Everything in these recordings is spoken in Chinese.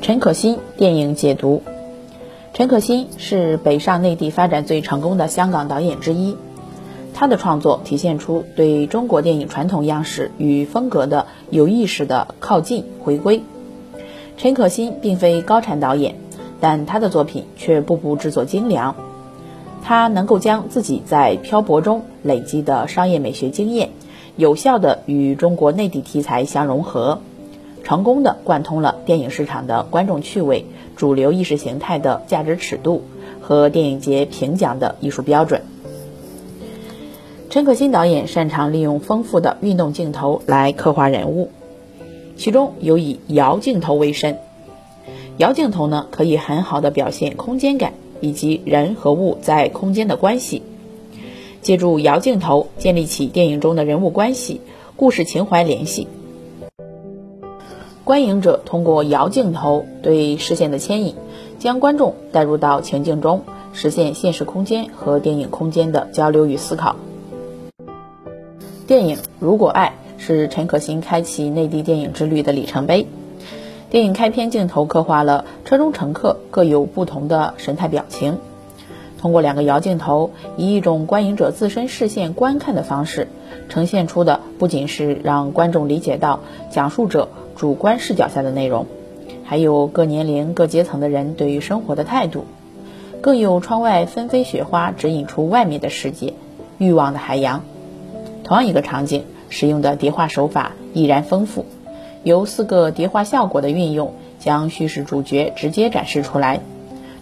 陈可辛电影解读：陈可辛是北上内地发展最成功的香港导演之一，他的创作体现出对中国电影传统样式与风格的有意识的靠近回归。陈可辛并非高产导演，但他的作品却步步制作精良。他能够将自己在漂泊中累积的商业美学经验，有效地与中国内地题材相融合。成功的贯通了电影市场的观众趣味、主流意识形态的价值尺度和电影节评奖的艺术标准。陈可辛导演擅长利用丰富的运动镜头来刻画人物，其中有以摇镜头为甚。摇镜头呢，可以很好的表现空间感以及人和物在空间的关系，借助摇镜头建立起电影中的人物关系、故事情怀联系。观影者通过摇镜头对视线的牵引，将观众带入到情境中，实现现实空间和电影空间的交流与思考。电影《如果爱》是陈可辛开启内地电影之旅的里程碑。电影开篇镜头刻画了车中乘客各有不同的神态表情，通过两个摇镜头，以一种观影者自身视线观看的方式，呈现出的不仅是让观众理解到讲述者。主观视角下的内容，还有各年龄、各阶层的人对于生活的态度，更有窗外纷飞雪花指引出外面的世界，欲望的海洋。同样一个场景，使用的叠画手法依然丰富，由四个叠画效果的运用，将叙事主角直接展示出来。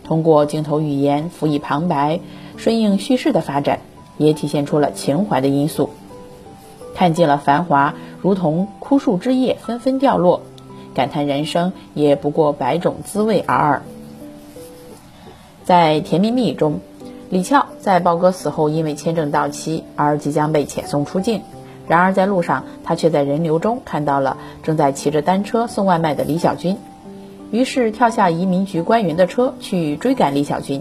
通过镜头语言辅以旁白，顺应叙事的发展，也体现出了情怀的因素。看尽了繁华，如同枯树枝叶纷纷掉落，感叹人生也不过百种滋味而尔。在《甜蜜蜜》中，李翘在豹哥死后因为签证到期而即将被遣送出境，然而在路上他却在人流中看到了正在骑着单车送外卖的李小军，于是跳下移民局官员的车去追赶李小军。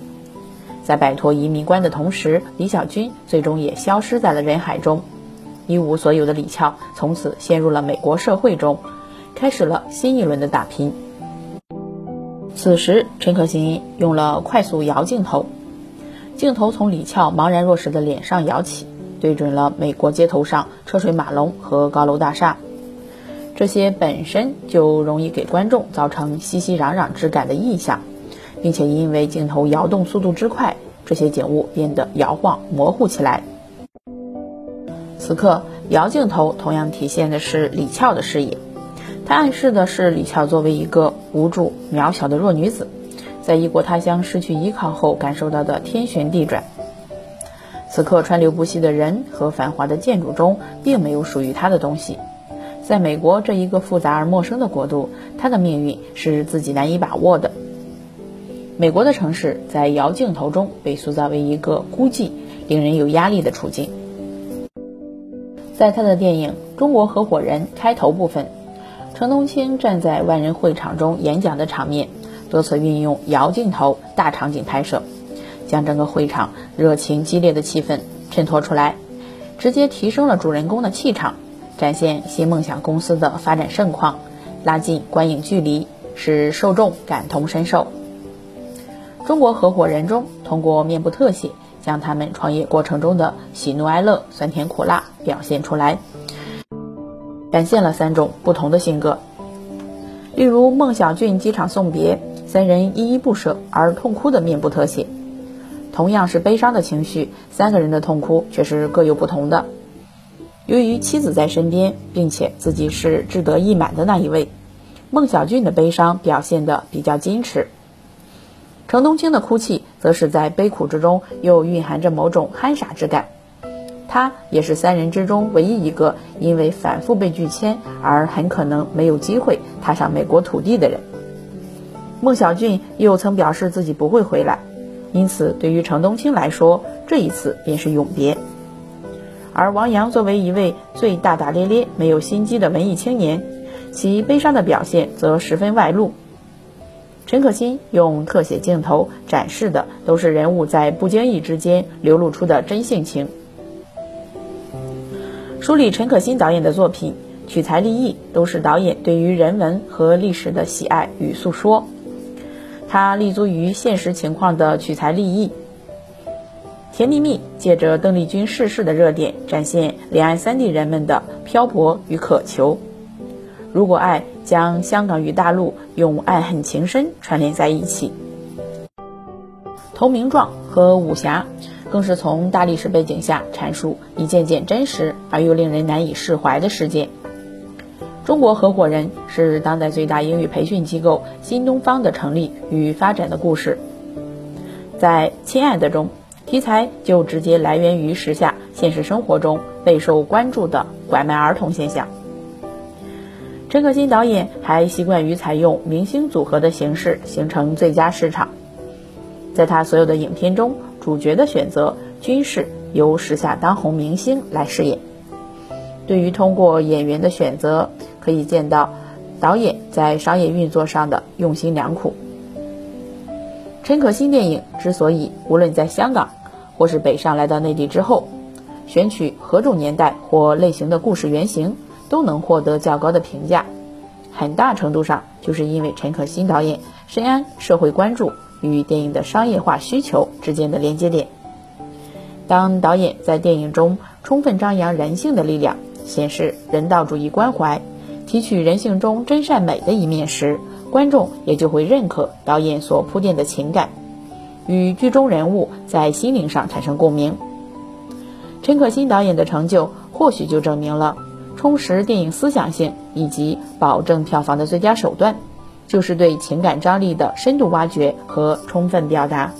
在摆脱移民官的同时，李小军最终也消失在了人海中。一无所有的李翘从此陷入了美国社会中，开始了新一轮的打拼。此时，陈可辛用了快速摇镜头，镜头从李翘茫然若失的脸上摇起，对准了美国街头上车水马龙和高楼大厦，这些本身就容易给观众造成熙熙攘攘之感的意象，并且因为镜头摇动速度之快，这些景物变得摇晃模糊起来。此刻，摇镜头同样体现的是李翘的视野，它暗示的是李翘作为一个无助、渺小的弱女子，在异国他乡失去依靠后感受到的天旋地转。此刻，川流不息的人和繁华的建筑中，并没有属于他的东西。在美国这一个复杂而陌生的国度，他的命运是自己难以把握的。美国的城市在摇镜头中被塑造为一个孤寂、令人有压力的处境。在他的电影《中国合伙人》开头部分，程东青站在万人会场中演讲的场面，多次运用摇镜头大场景拍摄，将整个会场热情激烈的气氛衬托出来，直接提升了主人公的气场，展现新梦想公司的发展盛况，拉近观影距离，使受众感同身受。《中国合伙人》中通过面部特写。将他们创业过程中的喜怒哀乐、酸甜苦辣表现出来，展现了三种不同的性格。例如孟小俊机场送别，三人依依不舍而痛哭的面部特写，同样是悲伤的情绪，三个人的痛哭却是各有不同的。由于妻子在身边，并且自己是志得意满的那一位，孟小俊的悲伤表现得比较矜持。程东青的哭泣，则是在悲苦之中又蕴含着某种憨傻之感。他也是三人之中唯一一个因为反复被拒签而很可能没有机会踏上美国土地的人。孟小俊又曾表示自己不会回来，因此对于程东青来说，这一次便是永别。而王阳作为一位最大大咧咧、没有心机的文艺青年，其悲伤的表现则十分外露。陈可辛用特写镜头展示的都是人物在不经意之间流露出的真性情。梳理陈可辛导演的作品，取材立意都是导演对于人文和历史的喜爱与诉说。他立足于现实情况的取材立意。《甜蜜蜜》借着邓丽君逝世的热点，展现两岸三地人们的漂泊与渴求。如果爱将香港与大陆用爱恨情深串联在一起。投名状和武侠，更是从大历史背景下阐述一件件真实而又令人难以释怀的事件。中国合伙人是当代最大英语培训机构新东方的成立与发展的故事。在《亲爱的》中，题材就直接来源于时下现实生活中备受关注的拐卖儿童现象。陈可辛导演还习惯于采用明星组合的形式，形成最佳市场。在他所有的影片中，主角的选择均是由时下当红明星来饰演。对于通过演员的选择，可以见到导演在商业运作上的用心良苦。陈可辛电影之所以无论在香港或是北上来到内地之后，选取何种年代或类型的故事原型，都能获得较高的评价，很大程度上就是因为陈可辛导演深谙社会关注与电影的商业化需求之间的连接点。当导演在电影中充分张扬人性的力量。显示人道主义关怀，提取人性中真善美的一面时，观众也就会认可导演所铺垫的情感，与剧中人物在心灵上产生共鸣。陈可辛导演的成就，或许就证明了充实电影思想性以及保证票房的最佳手段，就是对情感张力的深度挖掘和充分表达。